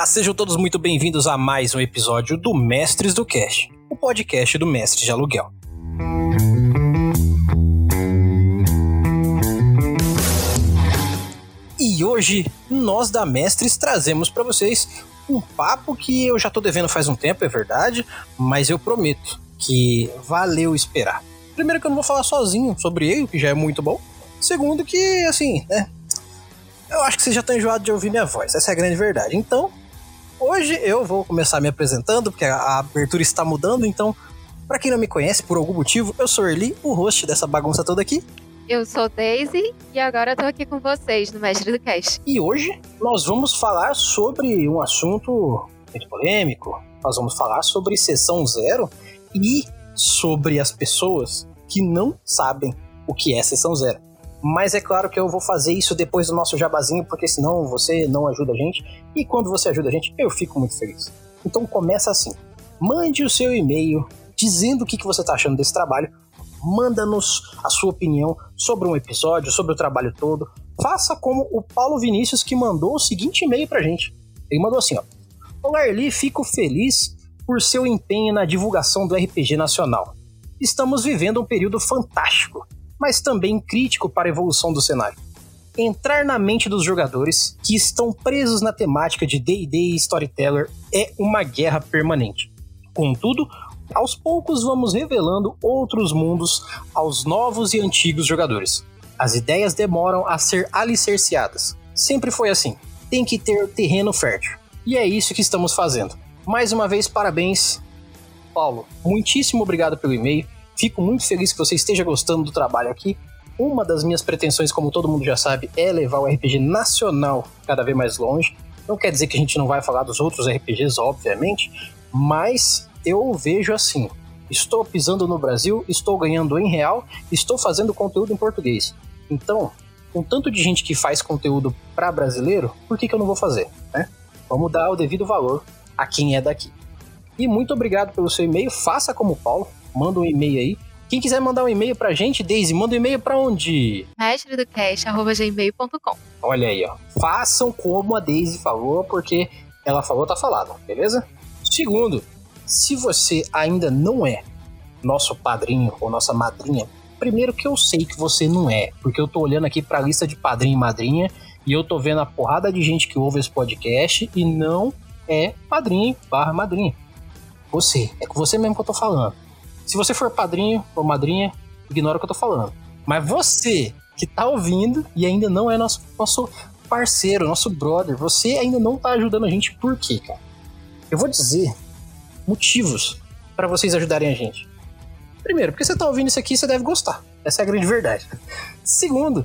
Olá, sejam todos muito bem-vindos a mais um episódio do Mestres do Cast, o podcast do Mestre de Aluguel. E hoje nós da Mestres trazemos para vocês um papo que eu já tô devendo faz um tempo, é verdade, mas eu prometo que valeu esperar. Primeiro que eu não vou falar sozinho sobre ele, que já é muito bom. Segundo que, assim, né, eu acho que você já tá enjoado de ouvir minha voz, essa é a grande verdade. Então, hoje eu vou começar me apresentando, porque a abertura está mudando, então, para quem não me conhece, por algum motivo, eu sou Erli, o host dessa bagunça toda aqui. Eu sou Daisy e agora eu tô aqui com vocês no Mestre do Cast. E hoje nós vamos falar sobre um assunto muito polêmico. Nós vamos falar sobre sessão zero e sobre as pessoas que não sabem o que é sessão zero. Mas é claro que eu vou fazer isso depois do nosso jabazinho, porque senão você não ajuda a gente. E quando você ajuda a gente, eu fico muito feliz. Então começa assim. Mande o seu e-mail dizendo o que você está achando desse trabalho manda-nos a sua opinião sobre um episódio, sobre o trabalho todo. Faça como o Paulo Vinícius que mandou o seguinte e-mail pra gente. Ele mandou assim, ó. Olá, Erli, fico feliz por seu empenho na divulgação do RPG nacional. Estamos vivendo um período fantástico, mas também crítico para a evolução do cenário. Entrar na mente dos jogadores que estão presos na temática de D&D e Storyteller é uma guerra permanente. Contudo, aos poucos vamos revelando outros mundos aos novos e antigos jogadores. As ideias demoram a ser alicerciadas. Sempre foi assim. Tem que ter terreno fértil. E é isso que estamos fazendo. Mais uma vez, parabéns, Paulo. Muitíssimo obrigado pelo e-mail. Fico muito feliz que você esteja gostando do trabalho aqui. Uma das minhas pretensões, como todo mundo já sabe, é levar o RPG nacional cada vez mais longe. Não quer dizer que a gente não vai falar dos outros RPGs, obviamente, mas eu vejo assim: estou pisando no Brasil, estou ganhando em real, estou fazendo conteúdo em português. Então, com tanto de gente que faz conteúdo para brasileiro, por que, que eu não vou fazer? Né? Vamos dar o devido valor a quem é daqui. E muito obrigado pelo seu e-mail. Faça como o Paulo, manda um e-mail aí. Quem quiser mandar um e-mail pra gente, Daisy, manda um e-mail pra onde? mestredocast.gmail.com Olha aí, ó. Façam como a Daisy falou, porque ela falou, tá falado, beleza? Segundo, se você ainda não é nosso padrinho ou nossa madrinha, primeiro que eu sei que você não é, porque eu tô olhando aqui pra lista de padrinho e madrinha e eu tô vendo a porrada de gente que ouve esse podcast e não é padrinho barra madrinha. Você, é com você mesmo que eu tô falando. Se você for padrinho ou madrinha, ignora o que eu tô falando. Mas você que tá ouvindo e ainda não é nosso, nosso parceiro, nosso brother, você ainda não tá ajudando a gente, por quê, cara? Eu vou dizer motivos para vocês ajudarem a gente. Primeiro, porque você está ouvindo isso aqui, você deve gostar. Essa é a grande verdade. Segundo,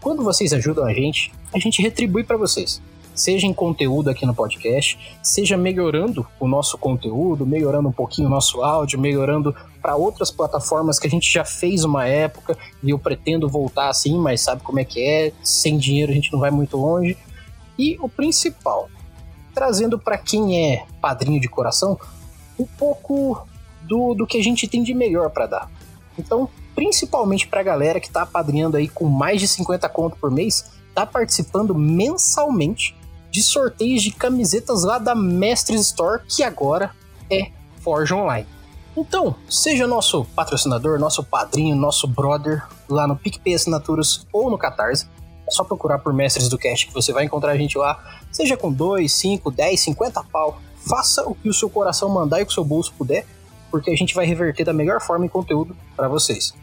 quando vocês ajudam a gente, a gente retribui para vocês. Seja em conteúdo aqui no podcast, seja melhorando o nosso conteúdo, melhorando um pouquinho o nosso áudio, melhorando para outras plataformas que a gente já fez uma época e eu pretendo voltar assim, mas sabe como é que é? Sem dinheiro a gente não vai muito longe. E o principal, trazendo para quem é padrinho de coração um pouco do, do que a gente tem de melhor para dar. Então, principalmente para a galera que está apadrinhando aí com mais de 50 conto por mês, tá participando mensalmente de sorteios de camisetas lá da Mestres Store, que agora é Forge Online. Então, seja nosso patrocinador, nosso padrinho, nosso brother lá no PicPay Assinaturas ou no Catarse. É só procurar por Mestres do Cast que você vai encontrar a gente lá, seja com 2, 5, 10, 50 pau faça o que o seu coração mandar e o que o seu bolso puder, porque a gente vai reverter da melhor forma em conteúdo para vocês.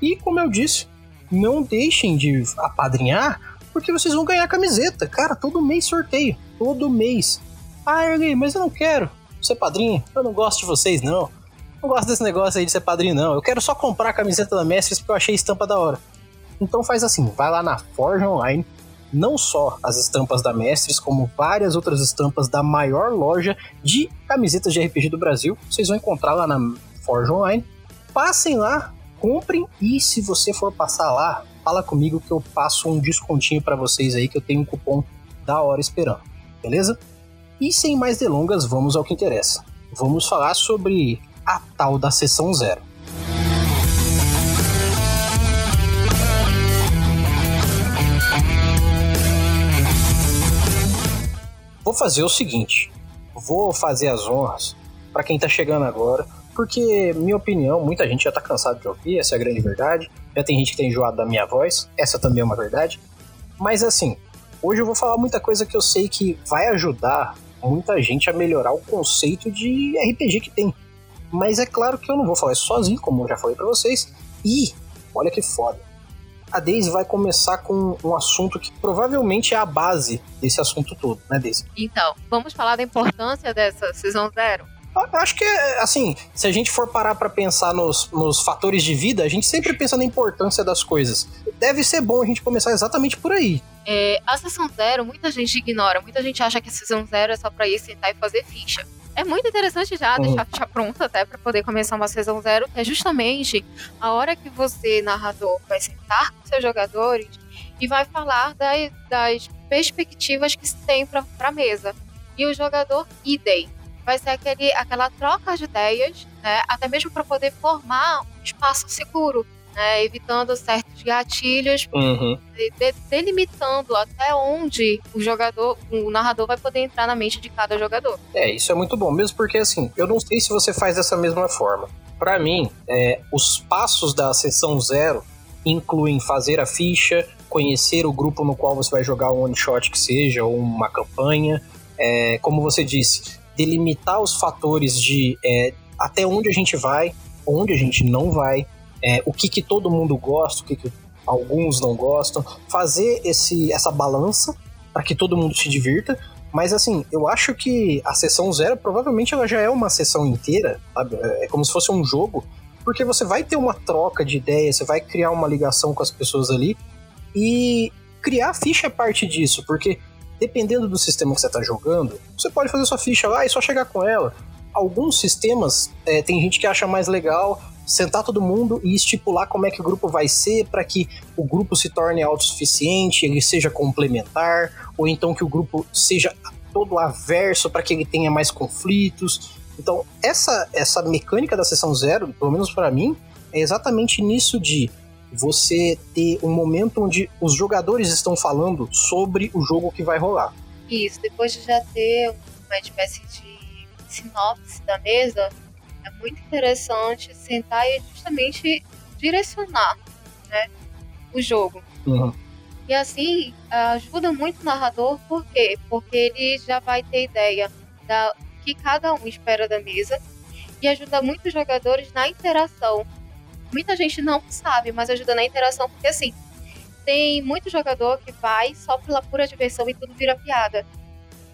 E como eu disse, não deixem de apadrinhar, porque vocês vão ganhar camiseta. Cara, todo mês sorteio, todo mês. Ah, Erley, mas eu não quero ser padrinho, eu não gosto de vocês não. Não gosto desse negócio aí de ser padrinho não. Eu quero só comprar a camiseta da Mestres porque eu achei estampa da hora. Então faz assim, vai lá na Forge Online, não só as estampas da Mestres, como várias outras estampas da maior loja de camisetas de RPG do Brasil. Vocês vão encontrar lá na Forge Online. Passem lá, comprem e se você for passar lá, fala comigo que eu passo um descontinho para vocês aí que eu tenho um cupom da hora esperando, beleza? E sem mais delongas, vamos ao que interessa. Vamos falar sobre a tal da sessão zero. vou fazer o seguinte: vou fazer as honras para quem tá chegando agora, porque, minha opinião, muita gente já tá cansado de ouvir, essa é a grande verdade. Já tem gente que tem enjoado da minha voz, essa também é uma verdade. Mas assim, hoje eu vou falar muita coisa que eu sei que vai ajudar muita gente a melhorar o conceito de RPG que tem. Mas é claro que eu não vou falar isso sozinho, como eu já falei para vocês. E, olha que foda. A Daisy vai começar com um assunto que provavelmente é a base desse assunto todo, né, Daisy? Então, vamos falar da importância dessa Season Zero? Acho que, assim, se a gente for parar para pensar nos, nos fatores de vida, a gente sempre pensa na importância das coisas. Deve ser bom a gente começar exatamente por aí. É, a sessão zero, muita gente ignora. Muita gente acha que a sessão zero é só pra ir sentar e fazer ficha é muito interessante já uhum. deixar a ficha pronta até para poder começar uma sessão zero, que é justamente a hora que você, narrador, vai sentar com seus jogadores e vai falar das, das perspectivas que se tem para a mesa. E o jogador idem. Vai ser aquele, aquela troca de ideias, né, até mesmo para poder formar um espaço seguro né, evitando certos gatilhos, uhum. de, delimitando até onde o jogador, o narrador vai poder entrar na mente de cada jogador. É, isso é muito bom, mesmo porque assim, eu não sei se você faz dessa mesma forma. Para mim, é, os passos da sessão zero incluem fazer a ficha, conhecer o grupo no qual você vai jogar um one shot que seja, ou uma campanha, é, como você disse, delimitar os fatores de é, até onde a gente vai, onde a gente não vai, é, o que, que todo mundo gosta, o que, que alguns não gostam, fazer esse, essa balança para que todo mundo se divirta. Mas assim, eu acho que a sessão zero provavelmente ela já é uma sessão inteira, sabe? É, é como se fosse um jogo, porque você vai ter uma troca de ideias, você vai criar uma ligação com as pessoas ali e criar ficha é parte disso, porque dependendo do sistema que você está jogando, você pode fazer sua ficha lá e só chegar com ela. Alguns sistemas, é, tem gente que acha mais legal sentar todo mundo e estipular como é que o grupo vai ser para que o grupo se torne autossuficiente, ele seja complementar, ou então que o grupo seja todo averso para que ele tenha mais conflitos. Então, essa, essa mecânica da sessão zero, pelo menos para mim, é exatamente nisso de você ter um momento onde os jogadores estão falando sobre o jogo que vai rolar. Isso, depois de já ter uma espécie de sinopse da mesa, é muito interessante sentar e justamente direcionar né, o jogo. Uhum. E assim, ajuda muito o narrador, por quê? Porque ele já vai ter ideia da que cada um espera da mesa e ajuda muito os jogadores na interação. Muita gente não sabe, mas ajuda na interação, porque assim, tem muito jogador que vai só pela pura diversão e tudo vira piada.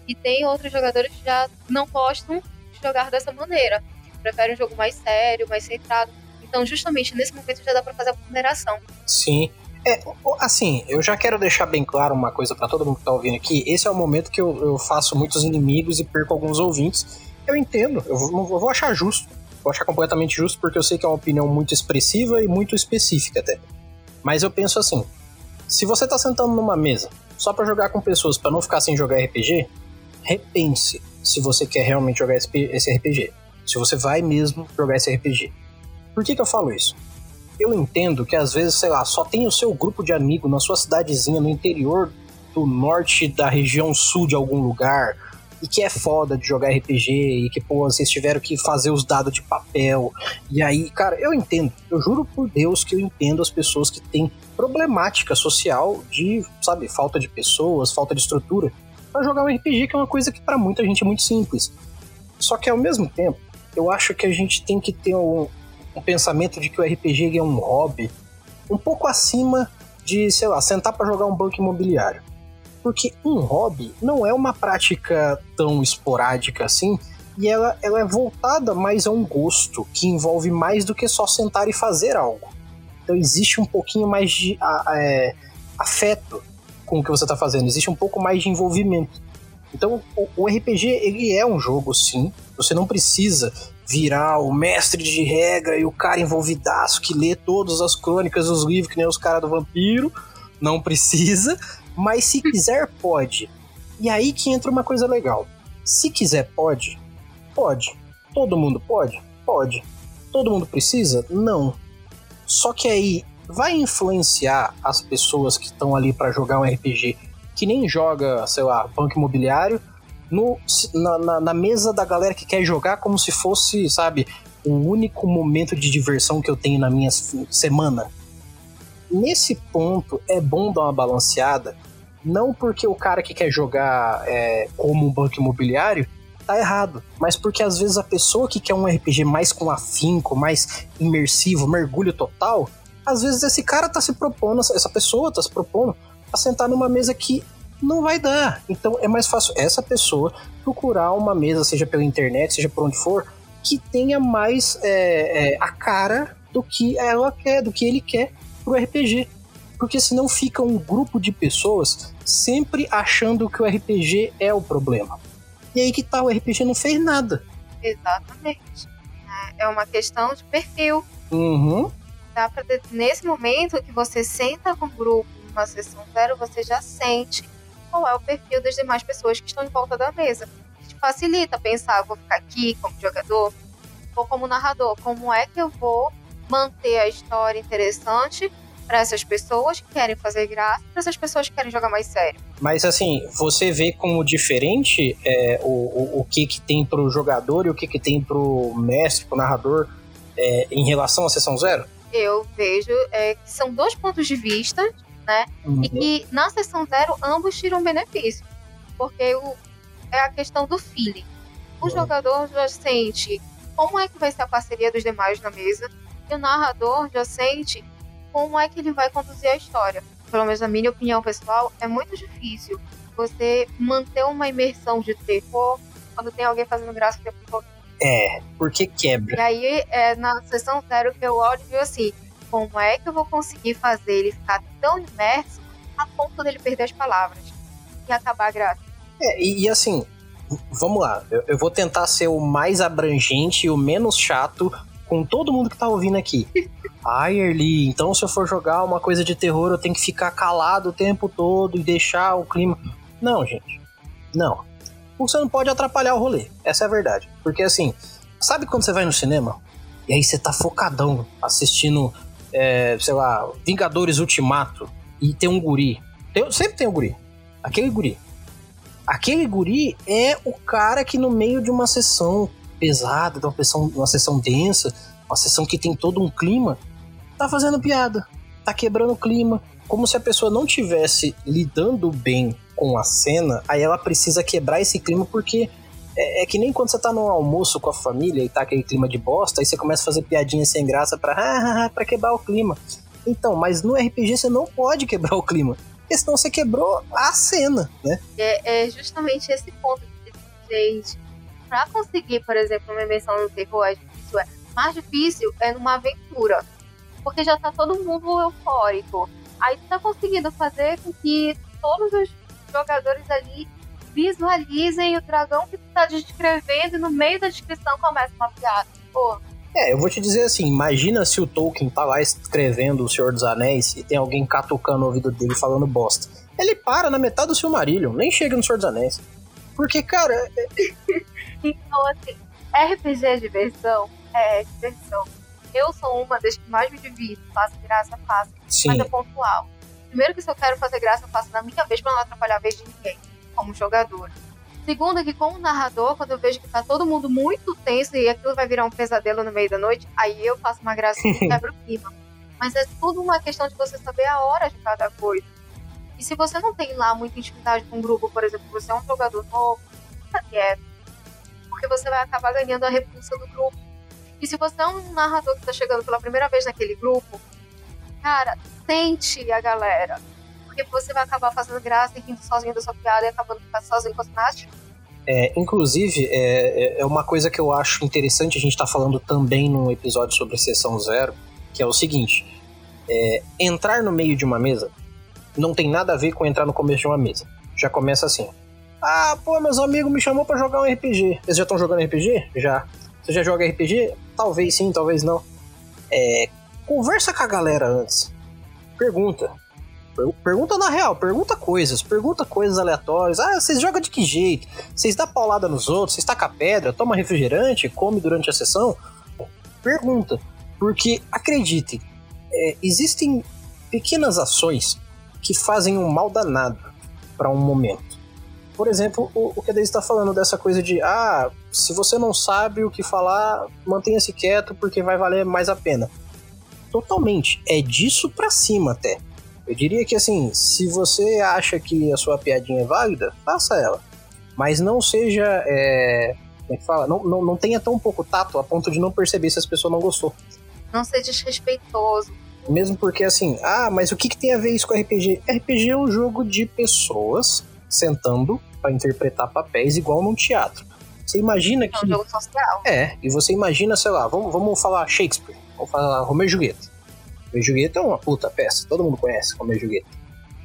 E tem outros jogadores que já não gostam de jogar dessa maneira prefere um jogo mais sério, mais centrado. Então, justamente nesse momento já dá para fazer a ponderação. Sim. É, assim, eu já quero deixar bem claro uma coisa para todo mundo que tá ouvindo aqui. Esse é o momento que eu, eu faço muitos inimigos e perco alguns ouvintes. Eu entendo, eu vou, eu vou achar justo. Vou achar completamente justo porque eu sei que é uma opinião muito expressiva e muito específica até. Mas eu penso assim: se você tá sentando numa mesa só para jogar com pessoas para não ficar sem jogar RPG, repense se você quer realmente jogar esse RPG se você vai mesmo jogar esse RPG. Por que, que eu falo isso? Eu entendo que às vezes, sei lá, só tem o seu grupo de amigos na sua cidadezinha no interior do norte da região sul de algum lugar e que é foda de jogar RPG e que, pô, vocês tiveram que fazer os dados de papel. E aí, cara, eu entendo. Eu juro por Deus que eu entendo as pessoas que têm problemática social de, sabe, falta de pessoas, falta de estrutura para jogar um RPG, que é uma coisa que para muita gente é muito simples. Só que ao mesmo tempo, eu acho que a gente tem que ter um, um pensamento de que o RPG é um hobby um pouco acima de, sei lá, sentar para jogar um banco imobiliário. Porque um hobby não é uma prática tão esporádica assim, e ela, ela é voltada mais a um gosto, que envolve mais do que só sentar e fazer algo. Então existe um pouquinho mais de a, a, é, afeto com o que você está fazendo, existe um pouco mais de envolvimento. Então, o, o RPG, ele é um jogo, sim. Você não precisa virar o mestre de regra e o cara envolvidaço que lê todas as crônicas dos livros, que nem os caras do vampiro. Não precisa. Mas se quiser, pode. E aí que entra uma coisa legal. Se quiser, pode? Pode. Todo mundo pode? Pode. Todo mundo precisa? Não. Só que aí vai influenciar as pessoas que estão ali para jogar um RPG que nem joga, sei lá, banco imobiliário, no, na, na, na, mesa da galera que quer jogar como se fosse, sabe, o único momento de diversão que eu tenho na minha semana. Nesse ponto, é bom dar uma balanceada, não porque o cara que quer jogar é, como um banco imobiliário tá errado, mas porque às vezes a pessoa que quer um RPG mais com afinco, mais imersivo, mergulho total, às vezes esse cara tá se propondo, essa pessoa tá se propondo a sentar numa mesa que não vai dar. Então é mais fácil essa pessoa procurar uma mesa, seja pela internet, seja por onde for, que tenha mais é, é, a cara do que ela quer, do que ele quer pro RPG. Porque senão fica um grupo de pessoas sempre achando que o RPG é o problema. E aí que tá, o RPG não fez nada. Exatamente. É uma questão de perfil. Uhum. Dá pra nesse momento que você senta com o grupo numa sessão zero, você já sente qual é o perfil das demais pessoas que estão em volta da mesa. Te facilita pensar, vou ficar aqui como jogador, ou como narrador, como é que eu vou manter a história interessante para essas pessoas que querem fazer graça, para essas pessoas que querem jogar mais sério. Mas assim, você vê como diferente é, o, o, o, que, que tem pro jogador e o que, que tem pro mestre, pro narrador, é, em relação à sessão zero? Eu vejo é, que são dois pontos de vista né? Uhum. E que na sessão zero ambos tiram benefício. Porque o, é a questão do feeling. O uhum. jogador já sente como é que vai ser a parceria dos demais na mesa, e o narrador já sente como é que ele vai conduzir a história. Pelo menos na minha opinião pessoal, é muito difícil você manter uma imersão de terror quando tem alguém fazendo graça o tempo todo. É, porque quebra. E aí, é na sessão zero que eu olho e assim, como é que eu vou conseguir fazer ele ficar tão imerso a ponto dele perder as palavras e acabar a graça. É, e, e assim, vamos lá, eu, eu, vou tentar ser o mais abrangente e o menos chato com todo mundo que tá ouvindo aqui. Ai, Erli, então se eu for jogar uma coisa de terror, eu tenho que ficar calado o tempo todo e deixar o clima. Não, gente. Não. Você não pode atrapalhar o rolê. Essa é a verdade. Porque assim, sabe quando você vai no cinema? E aí você tá focadão assistindo é, sei lá, Vingadores Ultimato e tem um guri. Tem, sempre tem um guri. Aquele guri. Aquele guri é o cara que no meio de uma sessão pesada, de uma sessão, uma sessão densa, uma sessão que tem todo um clima, tá fazendo piada, tá quebrando o clima, como se a pessoa não tivesse lidando bem com a cena, aí ela precisa quebrar esse clima porque é, é, que nem quando você tá no almoço com a família e tá aquele clima de bosta, aí você começa a fazer piadinha sem graça pra, ah, pra quebrar o clima. Então, mas no RPG você não pode quebrar o clima. Porque senão você quebrou a cena, né? É, é justamente esse ponto que gente. Pra conseguir, por exemplo, uma invenção no terror é é. Mais difícil é numa aventura. Porque já tá todo mundo eufórico. Aí tu tá conseguindo fazer com que todos os jogadores ali visualizem o dragão que tu tá descrevendo e no meio da descrição começa uma piada. Pô. É, eu vou te dizer assim, imagina se o Tolkien tá lá escrevendo O Senhor dos Anéis e tem alguém catucando o ouvido dele falando bosta. Ele para na metade do Silmarillion, nem chega no Senhor dos Anéis. Porque, cara... Então, assim, RPG é diversão? É diversão. Eu sou uma das que mais me divido, faço graça, faço, Sim. mas é pontual. Primeiro que se eu quero fazer graça, eu faço na minha vez pra não atrapalhar a vez de ninguém como jogador. Segundo, que como narrador, quando eu vejo que tá todo mundo muito tenso e aquilo vai virar um pesadelo no meio da noite, aí eu faço uma graça e quebro o clima. Mas é tudo uma questão de você saber a hora de cada coisa. E se você não tem lá muita intimidade com um grupo, por exemplo, você é um jogador novo, fica quieto. Porque você vai acabar ganhando a repulsa do grupo. E se você é um narrador que tá chegando pela primeira vez naquele grupo, cara, sente a galera porque você vai acabar fazendo graça e rindo sozinho da sua piada e acabando ficando sozinho com as natas. É, inclusive, é, é, é uma coisa que eu acho interessante a gente estar tá falando também no episódio sobre sessão zero, que é o seguinte: é, entrar no meio de uma mesa não tem nada a ver com entrar no começo de uma mesa. Já começa assim. Ah, pô, meus amigos me chamou para jogar um RPG. Eles já estão jogando RPG? Já. Você já joga RPG? Talvez sim, talvez não. É, conversa com a galera antes. Pergunta. Pergunta na real, pergunta coisas, pergunta coisas aleatórias. Ah, vocês jogam de que jeito? Vocês dão paulada nos outros? Vocês tacam pedra? Toma refrigerante? Come durante a sessão? Pergunta. Porque, acreditem, é, existem pequenas ações que fazem um mal danado para um momento. por exemplo, o, o que a Daisy está falando dessa coisa de ah, se você não sabe o que falar, mantenha-se quieto porque vai valer mais a pena. Totalmente. É disso pra cima até. Eu diria que assim, se você acha que a sua piadinha é válida, faça ela. Mas não seja. É, como é que fala? Não, não, não tenha tão pouco tato a ponto de não perceber se as pessoas não gostou. Não seja desrespeitoso. Mesmo porque assim, ah, mas o que, que tem a ver isso com RPG? RPG é um jogo de pessoas sentando para interpretar papéis igual num teatro. Você imagina que. É um jogo social. É, e você imagina, sei lá, vamos, vamos falar Shakespeare, vamos falar Romeu e Julieta. Romeu e Julieta é uma puta peça, todo mundo conhece Romeu e Julieta.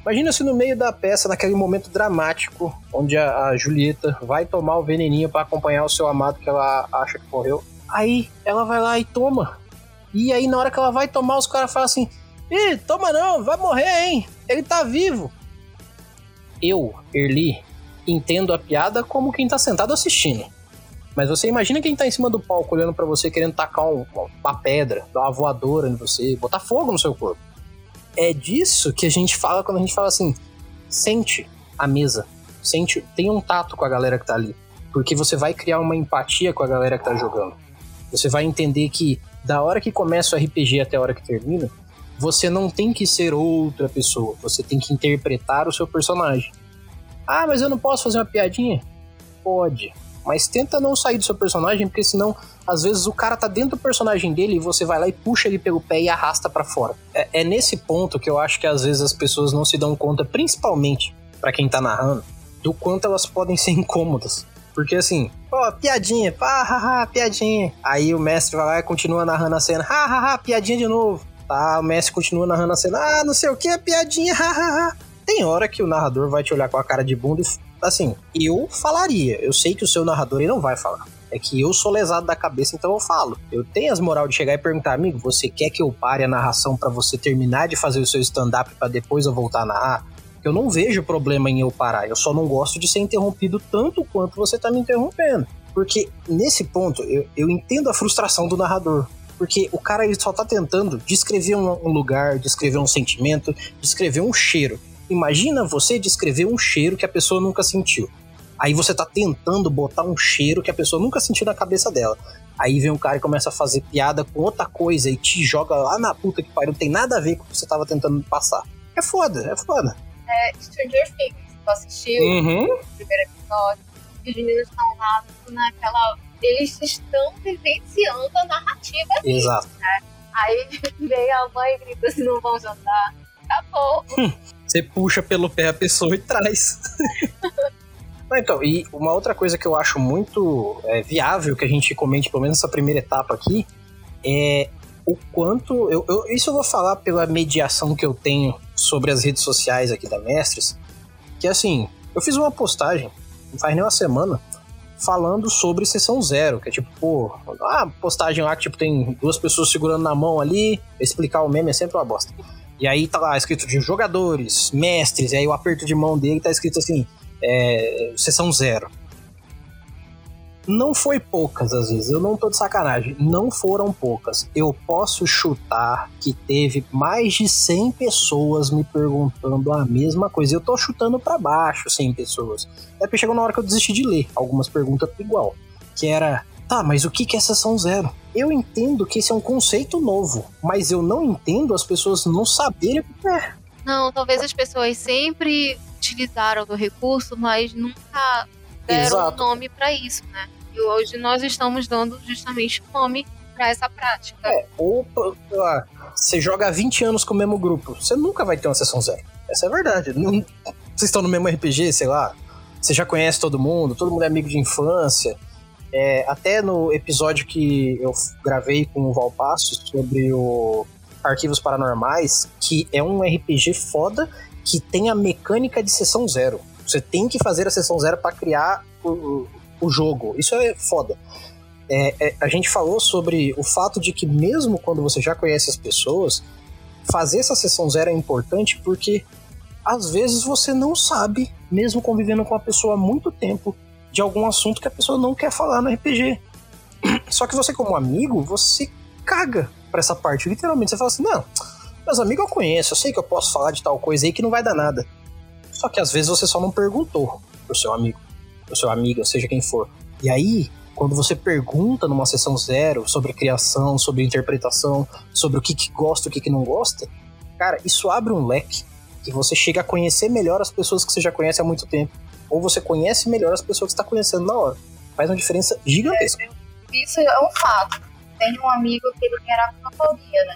Imagina se no meio da peça, naquele momento dramático, onde a, a Julieta vai tomar o veneninho para acompanhar o seu amado que ela acha que morreu. Aí ela vai lá e toma. E aí na hora que ela vai tomar, os caras falam assim: Ih, toma não, vai morrer, hein? Ele tá vivo. Eu, Erli, entendo a piada como quem tá sentado assistindo. Mas você imagina quem tá em cima do palco olhando para você querendo tacar um, uma pedra, dar uma voadora em você, botar fogo no seu corpo. É disso que a gente fala quando a gente fala assim: sente a mesa, sente, tem um tato com a galera que tá ali, porque você vai criar uma empatia com a galera que tá jogando. Você vai entender que da hora que começa o RPG até a hora que termina, você não tem que ser outra pessoa, você tem que interpretar o seu personagem. Ah, mas eu não posso fazer uma piadinha? Pode. Mas tenta não sair do seu personagem, porque senão, às vezes, o cara tá dentro do personagem dele e você vai lá e puxa ele pelo pé e arrasta para fora. É, é, nesse ponto que eu acho que às vezes as pessoas não se dão conta, principalmente para quem tá narrando, do quanto elas podem ser incômodas. Porque assim, ó, piadinha, pá, haha, piadinha. Aí o mestre vai lá e continua narrando a cena, hahaha, piadinha de novo. Tá, o mestre continua narrando a cena, ah, não sei o que, piadinha, hahaha tem hora que o narrador vai te olhar com a cara de bunda e, assim, eu falaria. Eu sei que o seu narrador ele não vai falar. É que eu sou lesado da cabeça, então eu falo. Eu tenho as moral de chegar e perguntar, amigo, você quer que eu pare a narração para você terminar de fazer o seu stand-up para depois eu voltar a narrar? Eu não vejo problema em eu parar. Eu só não gosto de ser interrompido tanto quanto você tá me interrompendo. Porque nesse ponto, eu, eu entendo a frustração do narrador. Porque o cara ele só tá tentando descrever um, um lugar, descrever um sentimento, descrever um cheiro. Imagina você descrever um cheiro que a pessoa nunca sentiu. Aí você tá tentando botar um cheiro que a pessoa nunca sentiu na cabeça dela. Aí vem um cara e começa a fazer piada com outra coisa e te joga lá na puta que pariu, não tem nada a ver com o que você tava tentando passar. É foda, é foda. É, Stranger Things, tu assistiu uhum. o primeiro episódio, os meninos estão lá naquela. Eles estão vivenciando a narrativa. Exato. né? Aí vem a mãe e grita assim: não vão jantar. Acabou. Você puxa pelo pé a pessoa e traz. então, e uma outra coisa que eu acho muito é, viável que a gente comente, pelo menos nessa primeira etapa aqui, é o quanto. Eu, eu, isso eu vou falar pela mediação que eu tenho sobre as redes sociais aqui da Mestres. Que assim, eu fiz uma postagem, não faz nem uma semana, falando sobre sessão zero, que é tipo, pô, a postagem lá que tipo, tem duas pessoas segurando na mão ali, explicar o meme é sempre uma bosta. E aí tá lá escrito de jogadores, mestres, e aí o aperto de mão dele tá escrito assim, é, sessão zero. Não foi poucas às vezes, eu não tô de sacanagem, não foram poucas. Eu posso chutar que teve mais de 100 pessoas me perguntando a mesma coisa. Eu tô chutando para baixo 100 pessoas. É porque chegou na hora que eu desisti de ler algumas perguntas igual. Que era, Tá, mas o que é sessão zero? Eu entendo que esse é um conceito novo, mas eu não entendo as pessoas não saberem o que é. Não, talvez as pessoas sempre utilizaram do recurso, mas nunca deram Exato. um nome para isso, né? E hoje nós estamos dando justamente um nome para essa prática. É, ou sei lá, você joga há 20 anos com o mesmo grupo, você nunca vai ter uma sessão zero. Essa é a verdade. Não, vocês estão no mesmo RPG, sei lá, você já conhece todo mundo, todo mundo é amigo de infância. É, até no episódio que eu gravei com o Valpasso sobre o Arquivos Paranormais, que é um RPG foda que tem a mecânica de sessão zero. Você tem que fazer a sessão zero para criar o, o jogo. Isso é foda. É, é, a gente falou sobre o fato de que mesmo quando você já conhece as pessoas, fazer essa sessão zero é importante porque às vezes você não sabe, mesmo convivendo com a pessoa há muito tempo, de algum assunto que a pessoa não quer falar no RPG. Só que você, como amigo, você caga pra essa parte. Literalmente, você fala assim: não, meus amigos eu conheço, eu sei que eu posso falar de tal coisa aí que não vai dar nada. Só que às vezes você só não perguntou. pro seu amigo, pro seu amigo, seja quem for. E aí, quando você pergunta numa sessão zero sobre criação, sobre interpretação, sobre o que, que gosta e o que, que não gosta, cara, isso abre um leque que você chega a conhecer melhor as pessoas que você já conhece há muito tempo. Ou você conhece melhor as pessoas que está conhecendo na hora. Faz uma diferença gigantesca. É, isso é um fato. Tenho um amigo que ele tem aracnofobia, né?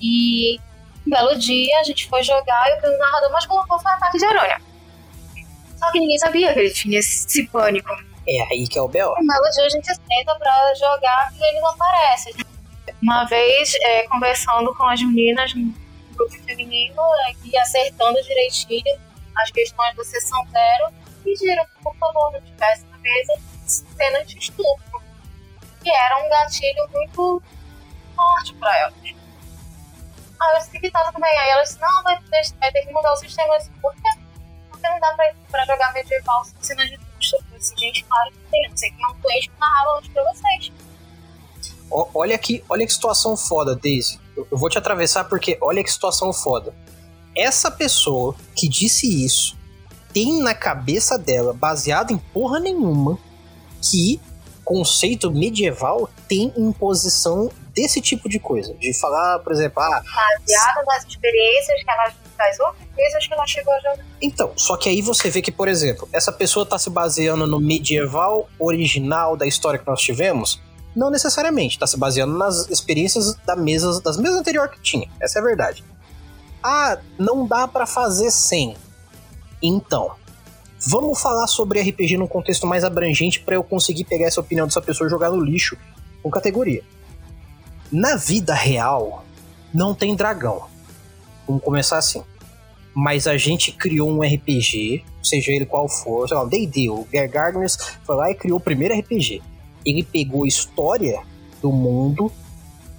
E um belo dia a gente foi jogar e o narrador mais colocou foi um ataque de aranha. Só que ninguém sabia que ele tinha esse pânico. É aí que é o. Um belo dia a gente senta pra jogar e ele não aparece. Uma vez, é, conversando com as meninas no grupo feminino é, e acertando direitinho as questões da sessão zero, pediram por favor, não tivesse na mesa cena de estupro. Que era um gatilho muito forte pra elas. Aí eu disse que tá tudo bem. Aí ela disse, não, vai, vai ter que mudar o sistema. Eu disse, por quê? Não dá pra, pra jogar medieval sem cena de estupro. Eu disse, gente, claro que tem. Não sei quem é um doente que narrava hoje pra vocês. Olha que, olha que situação foda, Daisy. Eu, eu vou te atravessar porque olha que situação foda. Essa pessoa que disse isso tem na cabeça dela, baseado em porra nenhuma, que conceito medieval tem imposição desse tipo de coisa. De falar, por exemplo, ah. Baseada nas experiências que ela. das outras coisas que ela chegou a jogar. Então, só que aí você vê que, por exemplo, essa pessoa está se baseando no medieval original da história que nós tivemos. Não necessariamente, está se baseando nas experiências da mesa, das mesas anteriores que tinha. Essa é a verdade. Ah, não dá para fazer sem. Então, vamos falar sobre RPG num contexto mais abrangente para eu conseguir pegar essa opinião dessa pessoa e jogar no lixo com categoria. Na vida real, não tem dragão. Vamos começar assim. Mas a gente criou um RPG, seja ele qual for, sei lá, D&D, o Gary Gardner foi lá e criou o primeiro RPG. Ele pegou história do mundo,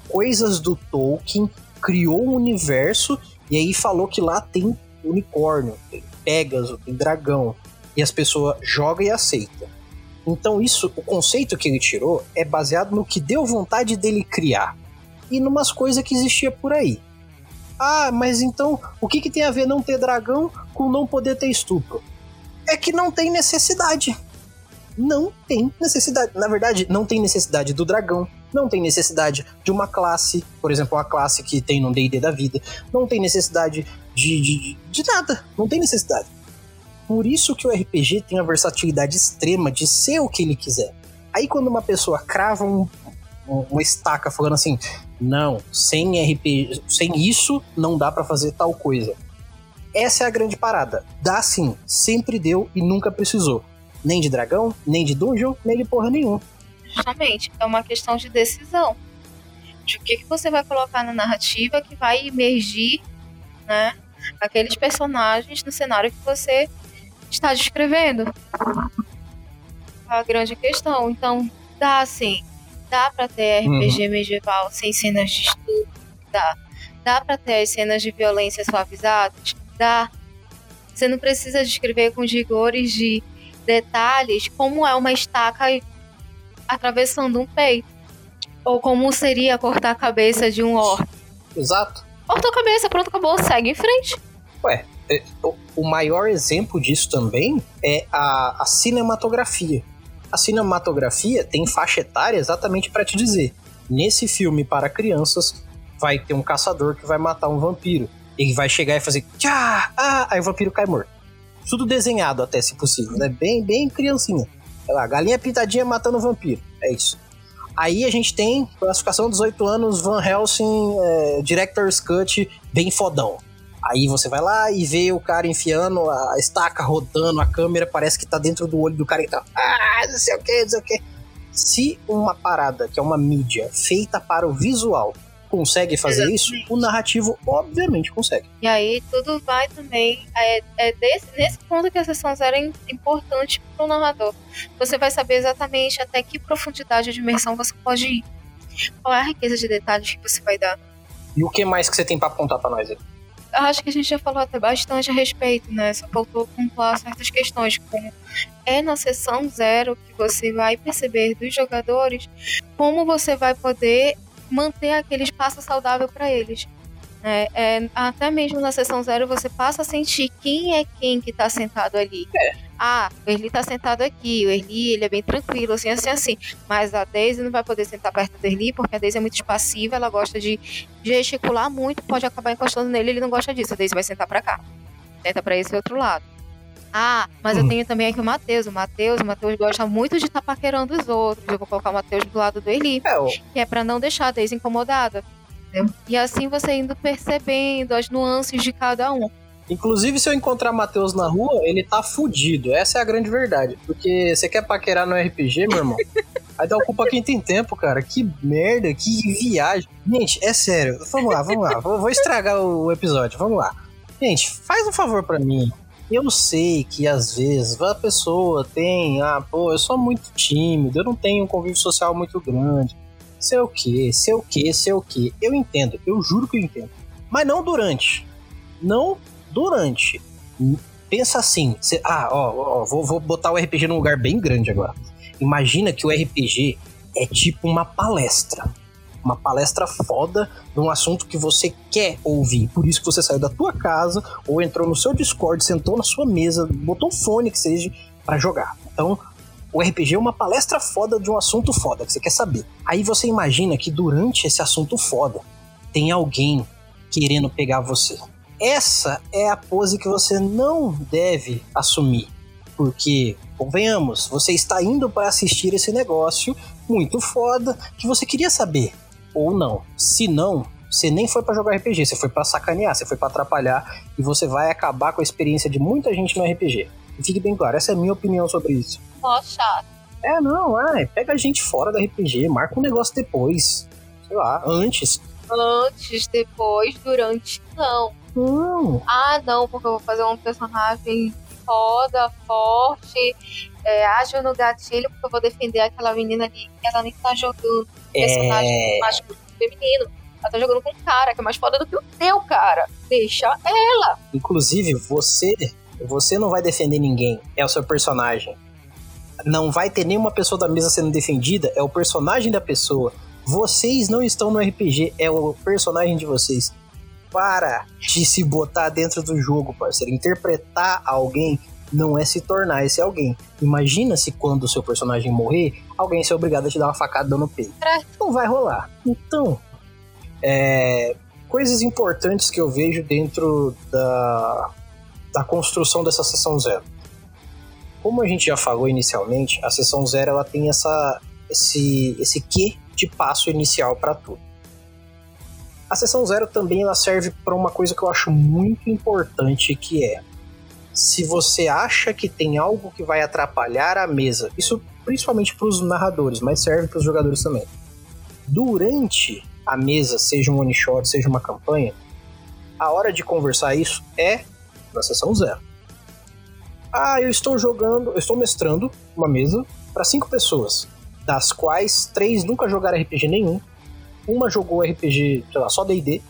coisas do Tolkien, criou um universo e aí falou que lá tem unicórnio, tem Pegasus, tem dragão. E as pessoas jogam e aceitam. Então isso, o conceito que ele tirou é baseado no que deu vontade dele criar e numas coisas que existia por aí. Ah, mas então o que, que tem a ver não ter dragão com não poder ter estupro? É que não tem necessidade. Não tem necessidade. Na verdade, não tem necessidade do dragão. Não tem necessidade de uma classe, por exemplo, a classe que tem no DD da vida. Não tem necessidade de, de, de nada. Não tem necessidade. Por isso que o RPG tem a versatilidade extrema de ser o que ele quiser. Aí quando uma pessoa crava um, um, uma estaca falando assim, não, sem RPG, sem isso não dá para fazer tal coisa. Essa é a grande parada. Dá sim, sempre deu e nunca precisou. Nem de dragão, nem de dungeon, nem de porra nenhuma. Justamente, é uma questão de decisão. De o que, que você vai colocar na narrativa que vai emergir, né? Aqueles personagens no cenário que você está descrevendo. A grande questão. Então, dá sim. Dá para ter RPG uhum. medieval sem cenas de estupro? Dá. Dá para ter as cenas de violência suavizadas? Dá. Você não precisa descrever com rigores de detalhes como é uma estaca atravessando um peito. Ou como seria cortar a cabeça de um orc. Exato. Cortou a cabeça, pronto, acabou, segue em frente. Ué, é, o maior exemplo disso também é a, a cinematografia. A cinematografia tem faixa etária exatamente para te dizer. Nesse filme para crianças, vai ter um caçador que vai matar um vampiro. Ele vai chegar e fazer tchá, ah, aí o vampiro cai morto. Tudo desenhado até, se possível, né? Bem, bem criancinha. Sei lá, galinha pintadinha matando vampiro. É isso. Aí a gente tem classificação 18 anos, Van Helsing, é, Director's Cut, bem fodão. Aí você vai lá e vê o cara enfiando a estaca, rodando a câmera, parece que tá dentro do olho do cara e tá. Ah, não sei o que, não sei o que. Se uma parada que é uma mídia feita para o visual consegue fazer Exatamente. isso, o narrativo obviamente consegue. E aí tudo vai também. É, é desse, nesse ponto que a sessão zero é importante para o narrador. Você vai saber exatamente até que profundidade de imersão você pode ir. Qual é a riqueza de detalhes que você vai dar. E o que mais que você tem para apontar para nós aí? Acho que a gente já falou até bastante a respeito, né? Só faltou pontuar certas questões, como é na sessão zero que você vai perceber dos jogadores como você vai poder manter aquele espaço saudável para eles. É, é, até mesmo na sessão zero você passa a sentir quem é quem que está sentado ali. É, ah, o Erli tá sentado aqui, o Erli, ele é bem tranquilo, assim, assim, assim. Mas a Daisy não vai poder sentar perto do Erli, porque a Daisy é muito expansiva, ela gosta de gesticular muito, pode acabar encostando nele, ele não gosta disso. A Daisy vai sentar para cá. Senta para esse outro lado. Ah, mas hum. eu tenho também aqui o Matheus. O Matheus, o Matheus gosta muito de estar tá paquerando os outros. Eu vou colocar o Matheus do lado do Eli. É, o... Que é para não deixar a Daisy incomodada. Entendeu? E assim você indo percebendo as nuances de cada um. Inclusive, se eu encontrar Matheus na rua, ele tá fudido. Essa é a grande verdade. Porque você quer paquerar no RPG, meu irmão? Aí dá culpa quem tem tempo, cara. Que merda, que viagem. Gente, é sério. Vamos lá, vamos lá. Vou, estragar o episódio. Vamos lá. Gente, faz um favor para mim. Eu sei que às vezes a pessoa tem, ah, pô, eu sou muito tímido, eu não tenho um convívio social muito grande. Sei o que, sei o que, sei o que. Eu entendo, eu juro que eu entendo. Mas não durante. Não durante. Pensa assim, cê, ah, ó, ó vou, vou botar o RPG num lugar bem grande agora. Imagina que o RPG é tipo uma palestra. Uma palestra foda de um assunto que você quer ouvir. Por isso que você saiu da tua casa ou entrou no seu Discord, sentou na sua mesa, botou um fone que seja para jogar. Então, o RPG é uma palestra foda de um assunto foda que você quer saber. Aí você imagina que durante esse assunto foda tem alguém querendo pegar você essa é a pose que você não deve assumir. Porque, convenhamos, você está indo para assistir esse negócio muito foda que você queria saber. Ou não. Se não, você nem foi para jogar RPG, você foi para sacanear, você foi para atrapalhar e você vai acabar com a experiência de muita gente no RPG. E fique bem claro, essa é a minha opinião sobre isso. Mó chato. É, não, ai, pega a gente fora do RPG, marca um negócio depois. Sei lá, antes. Antes, depois, durante, não. Não. Ah, não, porque eu vou fazer um personagem foda, forte, é, ágil no gatilho, porque eu vou defender aquela menina ali que ela nem tá jogando é... personagem masculino feminino. Ela tá jogando com um cara que é mais foda do que o teu cara. Deixa ela. Inclusive, você. Você não vai defender ninguém. É o seu personagem. Não vai ter nenhuma pessoa da mesa sendo defendida. É o personagem da pessoa. Vocês não estão no RPG. É o personagem de vocês para de se botar dentro do jogo, parceiro. Interpretar alguém não é se tornar esse alguém. Imagina se quando o seu personagem morrer, alguém ser obrigado a te dar uma facada no peito. É. Não vai rolar. Então, é, coisas importantes que eu vejo dentro da, da construção dessa sessão zero. Como a gente já falou inicialmente, a sessão zero ela tem essa, esse, esse quê de passo inicial para tudo. A sessão zero também ela serve para uma coisa que eu acho muito importante, que é se você acha que tem algo que vai atrapalhar a mesa, isso principalmente para os narradores, mas serve para os jogadores também. Durante a mesa, seja um one shot, seja uma campanha, a hora de conversar isso é na sessão zero. Ah, eu estou jogando, eu estou mestrando uma mesa para cinco pessoas, das quais três nunca jogaram RPG nenhum uma jogou RPG, sei lá, só D&D,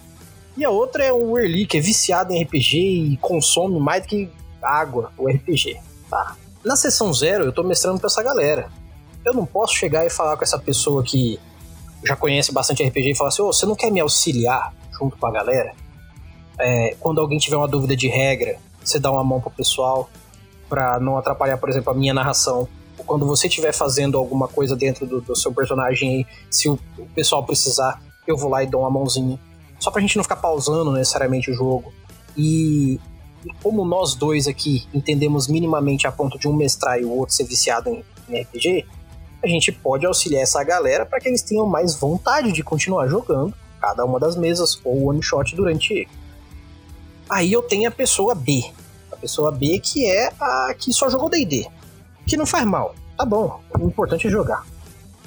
e a outra é um early que é viciado em RPG e consome mais do que água, o RPG. Tá. Na sessão zero, eu tô mestrando pra essa galera. Eu não posso chegar e falar com essa pessoa que já conhece bastante RPG e falar assim: oh, você não quer me auxiliar junto com a galera? É, quando alguém tiver uma dúvida de regra, você dá uma mão pro pessoal para não atrapalhar, por exemplo, a minha narração quando você estiver fazendo alguma coisa dentro do, do seu personagem, se o, o, pessoal precisar, eu vou lá e dou uma mãozinha. Só pra gente não ficar pausando necessariamente o jogo. E, como nós dois aqui entendemos minimamente a ponto de um mestrar e o outro ser viciado em, em RPG, a gente pode auxiliar essa galera para que eles tenham mais vontade de continuar jogando cada uma das mesas ou one shot durante. Aí eu tenho a pessoa B. A pessoa B que é a que só jogou D&D que não faz mal. Tá bom, o importante é jogar.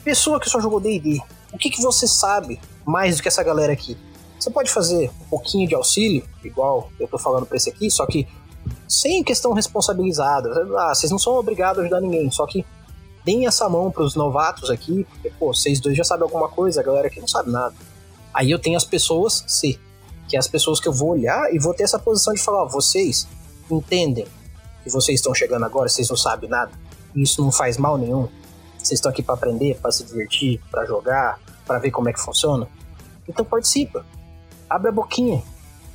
Pessoa que só jogou D&D, o que, que você sabe mais do que essa galera aqui? Você pode fazer um pouquinho de auxílio, igual eu tô falando pra esse aqui, só que sem questão responsabilizada. Ah, vocês não são obrigados a ajudar ninguém, só que deem essa mão pros novatos aqui, porque, pô, vocês dois já sabem alguma coisa, a galera aqui não sabe nada. Aí eu tenho as pessoas C, que é as pessoas que eu vou olhar e vou ter essa posição de falar, ó, vocês entendem que vocês estão chegando agora, vocês não sabem nada isso não faz mal nenhum. Vocês estão aqui para aprender, para se divertir, para jogar, para ver como é que funciona. Então participa. Abre a boquinha.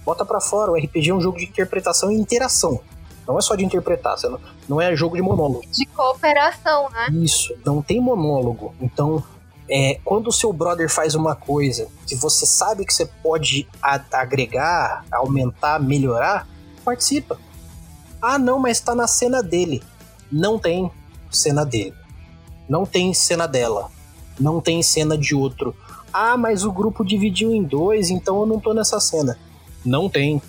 Bota para fora. O RPG é um jogo de interpretação e interação. Não é só de interpretar, não, não é jogo de monólogo. De cooperação, né? Isso, não tem monólogo. Então, é, quando o seu brother faz uma coisa que você sabe que você pode agregar, aumentar, melhorar, participa. Ah, não, mas tá na cena dele. Não tem cena dele. Não tem cena dela. Não tem cena de outro. Ah, mas o grupo dividiu em dois, então eu não tô nessa cena. Não tem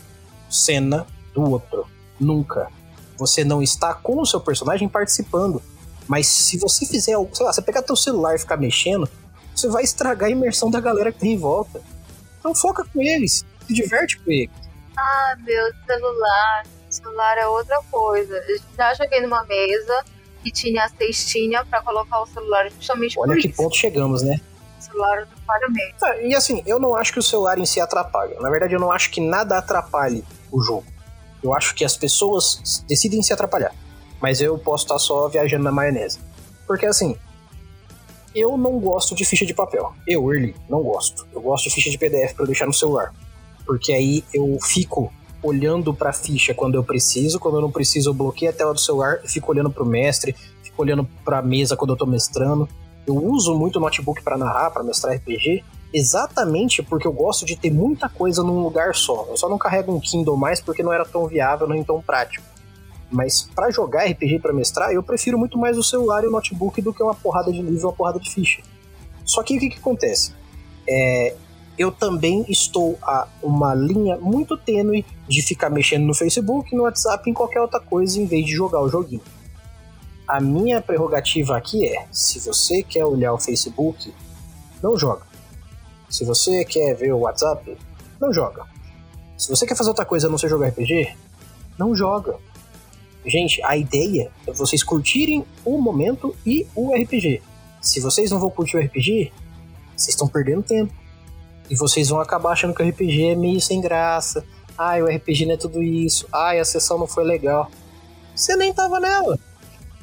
cena do outro. Nunca. Você não está com o seu personagem participando. Mas se você fizer algo, sei lá, você pegar teu celular e ficar mexendo, você vai estragar a imersão da galera que tem em volta. Então foca com eles, se diverte com eles. Ah, meu celular. celular é outra coisa. Eu já joguei numa mesa que tinha a cestinha para colocar o celular justamente Olha por que isso. ponto chegamos, né? O celular atrapalha mesmo. Ah, e assim, eu não acho que o celular em si atrapalha. Na verdade, eu não acho que nada atrapalhe o jogo. Eu acho que as pessoas decidem se atrapalhar. Mas eu posso estar só viajando na maionese. Porque assim, eu não gosto de ficha de papel. Eu, Early, não gosto. Eu gosto de ficha de PDF para deixar no celular. Porque aí eu fico olhando para a ficha quando eu preciso, quando eu não preciso eu bloqueio a tela do celular e fico olhando para o mestre, fico olhando para a mesa quando eu estou mestrando. Eu uso muito o notebook para narrar, para mestrar RPG, exatamente porque eu gosto de ter muita coisa num lugar só. Eu só não carrego um Kindle mais porque não era tão viável nem tão prático. Mas para jogar RPG para mestrar, eu prefiro muito mais o celular e o notebook do que uma porrada de livro, uma porrada de ficha. Só que o que, que acontece? É, eu também estou a uma linha muito tênue de ficar mexendo no Facebook, no WhatsApp, em qualquer outra coisa, em vez de jogar o joguinho. A minha prerrogativa aqui é: se você quer olhar o Facebook, não joga. Se você quer ver o WhatsApp, não joga. Se você quer fazer outra coisa não ser jogar RPG, não joga. Gente, a ideia é vocês curtirem o momento e o RPG. Se vocês não vão curtir o RPG, vocês estão perdendo tempo. E vocês vão acabar achando que o RPG é meio sem graça. Ai, o RPG não é tudo isso. Ai, a sessão não foi legal. Você nem tava nela.